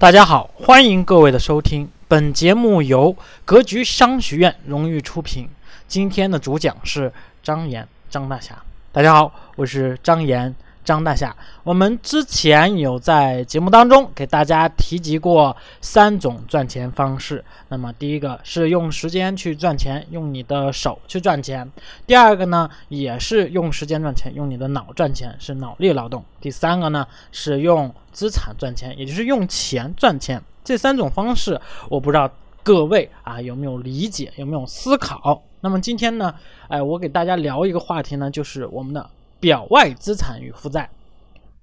大家好，欢迎各位的收听。本节目由格局商学院荣誉出品。今天的主讲是张岩张大侠。大家好，我是张岩张大侠。我们之前有在节目当中给大家提及过三种赚钱方式。那么第一个是用时间去赚钱，用你的手去赚钱；第二个呢，也是用时间赚钱，用你的脑赚钱，是脑力劳动；第三个呢，是用资产赚钱，也就是用钱赚钱。这三种方式，我不知道各位啊有没有理解，有没有思考。那么今天呢，哎，我给大家聊一个话题呢，就是我们的表外资产与负债。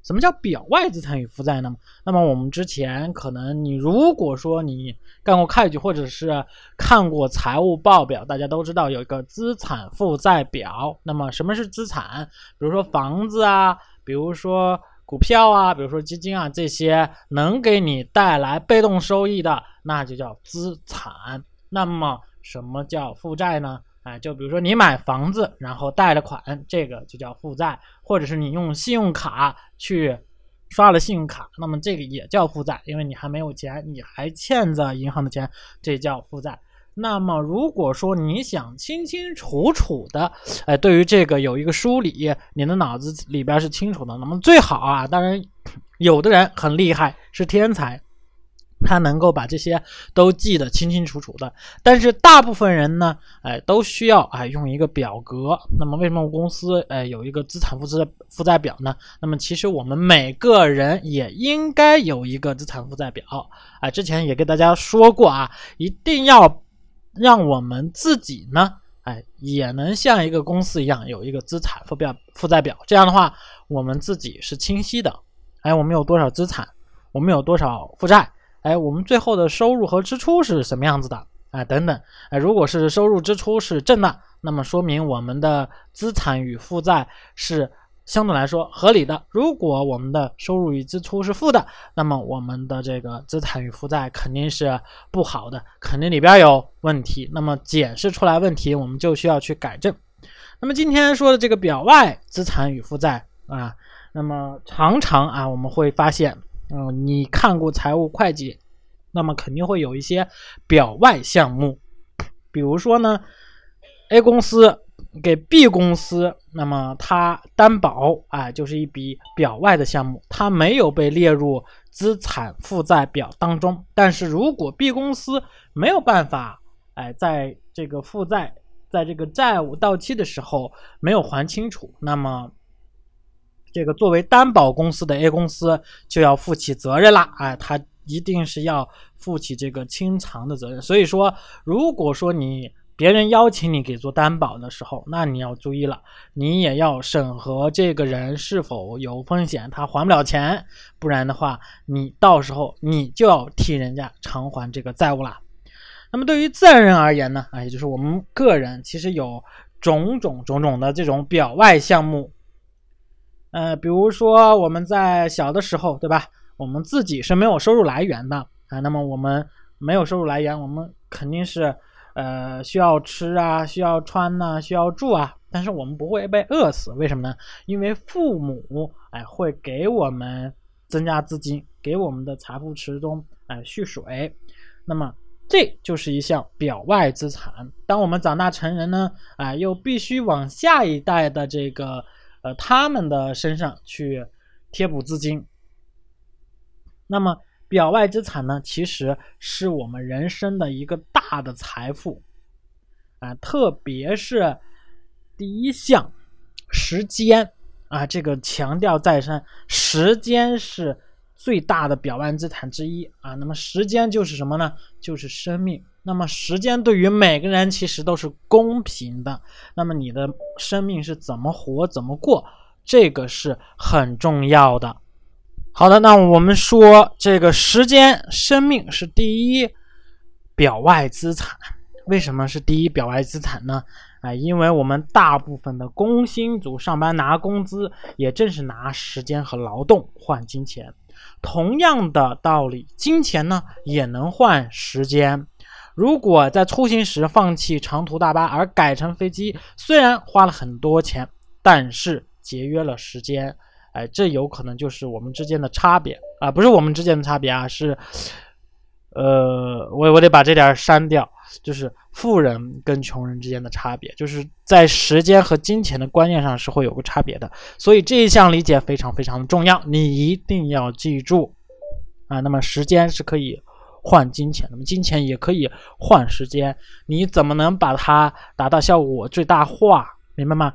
什么叫表外资产与负债呢？那么我们之前可能你如果说你干过会计或者是看过财务报表，大家都知道有一个资产负债表。那么什么是资产？比如说房子啊，比如说股票啊，比如说基金啊，这些能给你带来被动收益的，那就叫资产。那么什么叫负债呢？哎，就比如说你买房子，然后贷了款，这个就叫负债；或者是你用信用卡去刷了信用卡，那么这个也叫负债，因为你还没有钱，你还欠着银行的钱，这叫负债。那么如果说你想清清楚楚的，哎，对于这个有一个梳理，你的脑子里边是清楚的，那么最好啊，当然有的人很厉害，是天才。他能够把这些都记得清清楚楚的，但是大部分人呢，哎，都需要哎用一个表格。那么为什么我公司哎有一个资产负债负债表呢？那么其实我们每个人也应该有一个资产负债表啊。之前也跟大家说过啊，一定要让我们自己呢，哎，也能像一个公司一样有一个资产负表负债表。这样的话，我们自己是清晰的。哎，我们有多少资产？我们有多少负债？哎，我们最后的收入和支出是什么样子的？哎，等等，哎，如果是收入支出是正的，那么说明我们的资产与负债是相对来说合理的。如果我们的收入与支出是负的，那么我们的这个资产与负债肯定是不好的，肯定里边有问题。那么解释出来问题，我们就需要去改正。那么今天说的这个表外资产与负债啊，那么常常啊，我们会发现。嗯，你看过财务会计，那么肯定会有一些表外项目，比如说呢，A 公司给 B 公司，那么它担保，哎，就是一笔表外的项目，它没有被列入资产负债表当中。但是如果 B 公司没有办法，哎，在这个负债，在这个债务到期的时候没有还清楚，那么。这个作为担保公司的 A 公司就要负起责任啦，哎，他一定是要负起这个清偿的责任。所以说，如果说你别人邀请你给做担保的时候，那你要注意了，你也要审核这个人是否有风险，他还不了钱，不然的话，你到时候你就要替人家偿还这个债务啦。那么对于自然人而言呢，啊，也就是我们个人，其实有种种种种的这种表外项目。呃，比如说我们在小的时候，对吧？我们自己是没有收入来源的啊。那么我们没有收入来源，我们肯定是呃需要吃啊，需要穿呐，需要住啊。但是我们不会被饿死，为什么呢？因为父母哎会给我们增加资金，给我们的财富池中哎蓄水。那么这就是一项表外资产。当我们长大成人呢，啊，又必须往下一代的这个。呃，他们的身上去贴补资金，那么表外资产呢，其实是我们人生的一个大的财富啊，特别是第一项时间啊，这个强调再三，时间是最大的表外资产之一啊。那么时间就是什么呢？就是生命。那么时间对于每个人其实都是公平的。那么你的生命是怎么活、怎么过，这个是很重要的。好的，那我们说这个时间、生命是第一表外资产。为什么是第一表外资产呢？啊，因为我们大部分的工薪族上班拿工资，也正是拿时间和劳动换金钱。同样的道理，金钱呢也能换时间。如果在出行时放弃长途大巴而改成飞机，虽然花了很多钱，但是节约了时间。哎，这有可能就是我们之间的差别。啊，不是我们之间的差别啊，是，呃，我我得把这点删掉，就是富人跟穷人之间的差别，就是在时间和金钱的观念上是会有个差别的，所以这一项理解非常非常的重要，你一定要记住啊。那么时间是可以换金钱，那么金钱也可以换时间，你怎么能把它达到效果最大化？明白吗？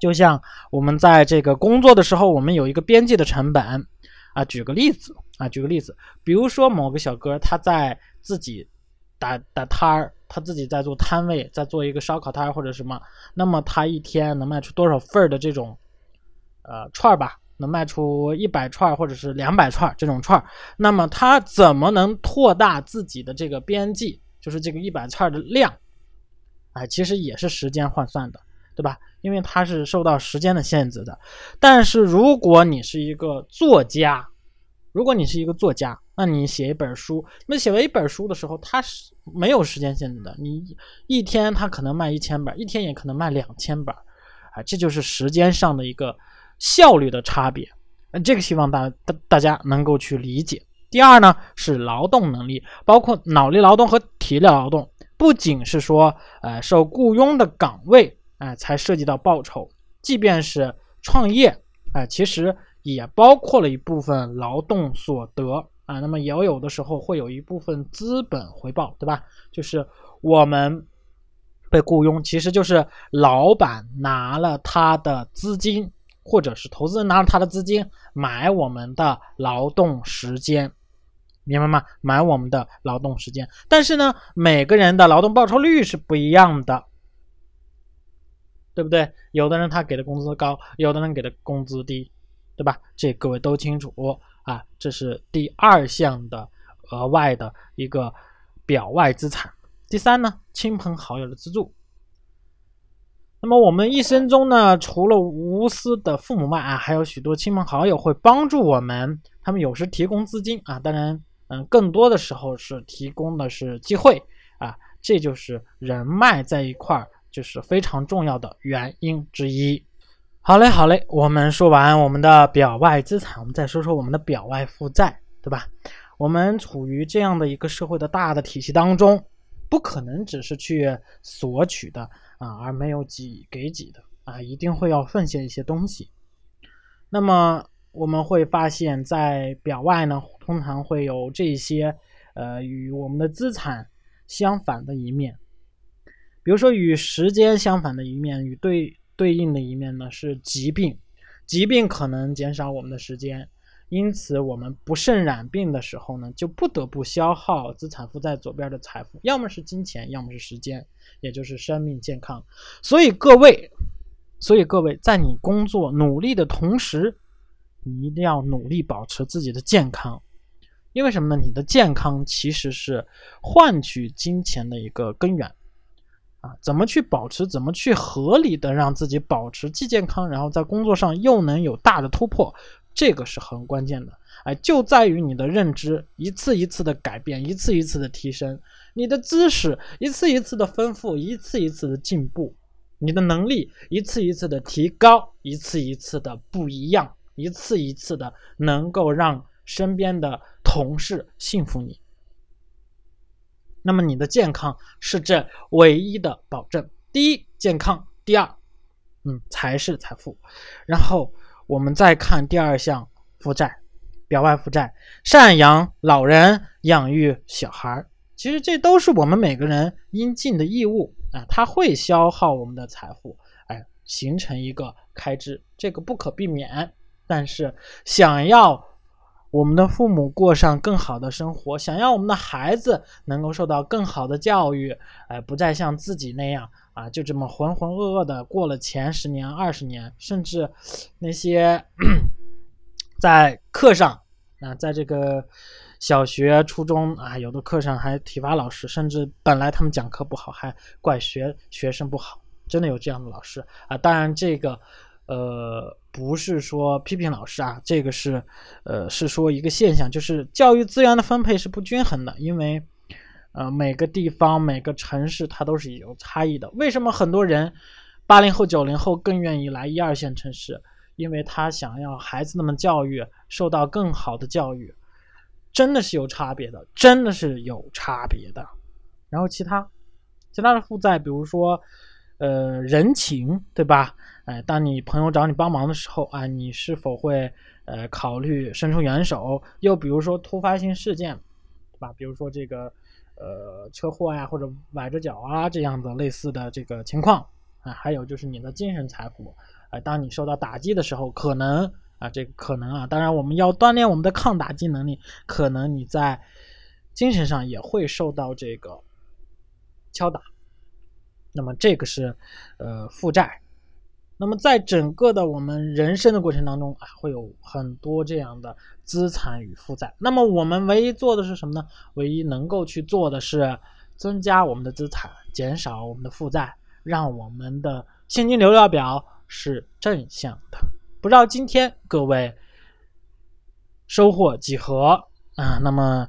就像我们在这个工作的时候，我们有一个边际的成本啊。举个例子啊，举个例子，比如说某个小哥他在自己打打摊儿，他自己在做摊位，在做一个烧烤摊或者什么，那么他一天能卖出多少份儿的这种呃串儿吧？能卖出一百串或者是两百串这种串，那么他怎么能扩大自己的这个边际？就是这个一百串的量，哎，其实也是时间换算的。对吧？因为它是受到时间的限制的。但是如果你是一个作家，如果你是一个作家，那你写一本书，那写完一本书的时候，它是没有时间限制的。你一天它可能卖一千本，一天也可能卖两千本，啊，这就是时间上的一个效率的差别。这个希望大大大家能够去理解。第二呢是劳动能力，包括脑力劳动和体力劳动，不仅是说呃受雇佣的岗位。哎，才涉及到报酬。即便是创业，哎，其实也包括了一部分劳动所得啊。那么也有的时候会有一部分资本回报，对吧？就是我们被雇佣，其实就是老板拿了他的资金，或者是投资人拿了他的资金买我们的劳动时间，明白吗？买我们的劳动时间。但是呢，每个人的劳动报酬率是不一样的。对不对？有的人他给的工资高，有的人给的工资低，对吧？这各位都清楚啊。这是第二项的额外的一个表外资产。第三呢，亲朋好友的资助。那么我们一生中呢，除了无私的父母外啊，还有许多亲朋好友会帮助我们。他们有时提供资金啊，当然，嗯，更多的时候是提供的是机会啊。这就是人脉在一块儿。就是非常重要的原因之一。好嘞，好嘞，我们说完我们的表外资产，我们再说说我们的表外负债，对吧？我们处于这样的一个社会的大的体系当中，不可能只是去索取的啊，而没有给给给的啊，一定会要奉献一些东西。那么我们会发现，在表外呢，通常会有这些呃与我们的资产相反的一面。比如说，与时间相反的一面，与对对应的一面呢是疾病。疾病可能减少我们的时间，因此我们不慎染病的时候呢，就不得不消耗资产负债左边的财富，要么是金钱，要么是时间，也就是生命健康。所以各位，所以各位，在你工作努力的同时，你一定要努力保持自己的健康，因为什么呢？你的健康其实是换取金钱的一个根源。啊，怎么去保持？怎么去合理的让自己保持既健康，然后在工作上又能有大的突破？这个是很关键的。哎，就在于你的认知一次一次的改变，一次一次的提升，你的知识一次一次的丰富，一次一次的进步，你的能力一次一次的提高，一次一次的不一样，一次一次的能够让身边的同事信服你。那么你的健康是这唯一的保证。第一，健康；第二，嗯，才是财富。然后我们再看第二项负债，表外负债，赡养老人、养育小孩其实这都是我们每个人应尽的义务啊。它会消耗我们的财富，哎，形成一个开支，这个不可避免。但是想要。我们的父母过上更好的生活，想要我们的孩子能够受到更好的教育，哎，不再像自己那样啊，就这么浑浑噩噩的过了前十年、二十年，甚至那些 在课上啊，在这个小学、初中啊，有的课上还体罚老师，甚至本来他们讲课不好，还怪学学生不好，真的有这样的老师啊。当然这个。呃，不是说批评老师啊，这个是，呃，是说一个现象，就是教育资源的分配是不均衡的，因为，呃，每个地方、每个城市它都是有差异的。为什么很多人，八零后、九零后更愿意来一二线城市？因为他想要孩子们教育受到更好的教育，真的是有差别的，真的是有差别的。然后其他其他的负债，比如说呃人情，对吧？哎，当你朋友找你帮忙的时候啊，你是否会呃考虑伸出援手？又比如说突发性事件，对吧？比如说这个呃车祸呀，或者崴着脚啊这样的类似的这个情况啊，还有就是你的精神财富啊，当你受到打击的时候，可能啊这个可能啊，当然我们要锻炼我们的抗打击能力，可能你在精神上也会受到这个敲打。那么这个是呃负债。那么，在整个的我们人生的过程当中啊，会有很多这样的资产与负债。那么，我们唯一做的是什么呢？唯一能够去做的是增加我们的资产，减少我们的负债，让我们的现金流量表是正向的。不知道今天各位收获几何啊？那么，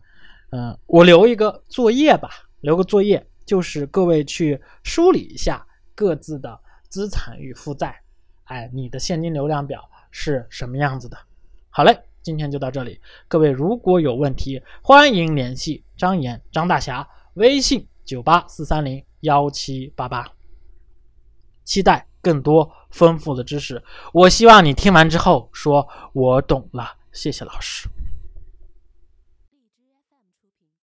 嗯，我留一个作业吧，留个作业，就是各位去梳理一下各自的。资产与负债，哎，你的现金流量表是什么样子的？好嘞，今天就到这里。各位如果有问题，欢迎联系张岩张大侠，微信九八四三零幺七八八。期待更多丰富的知识。我希望你听完之后说我懂了。谢谢老师。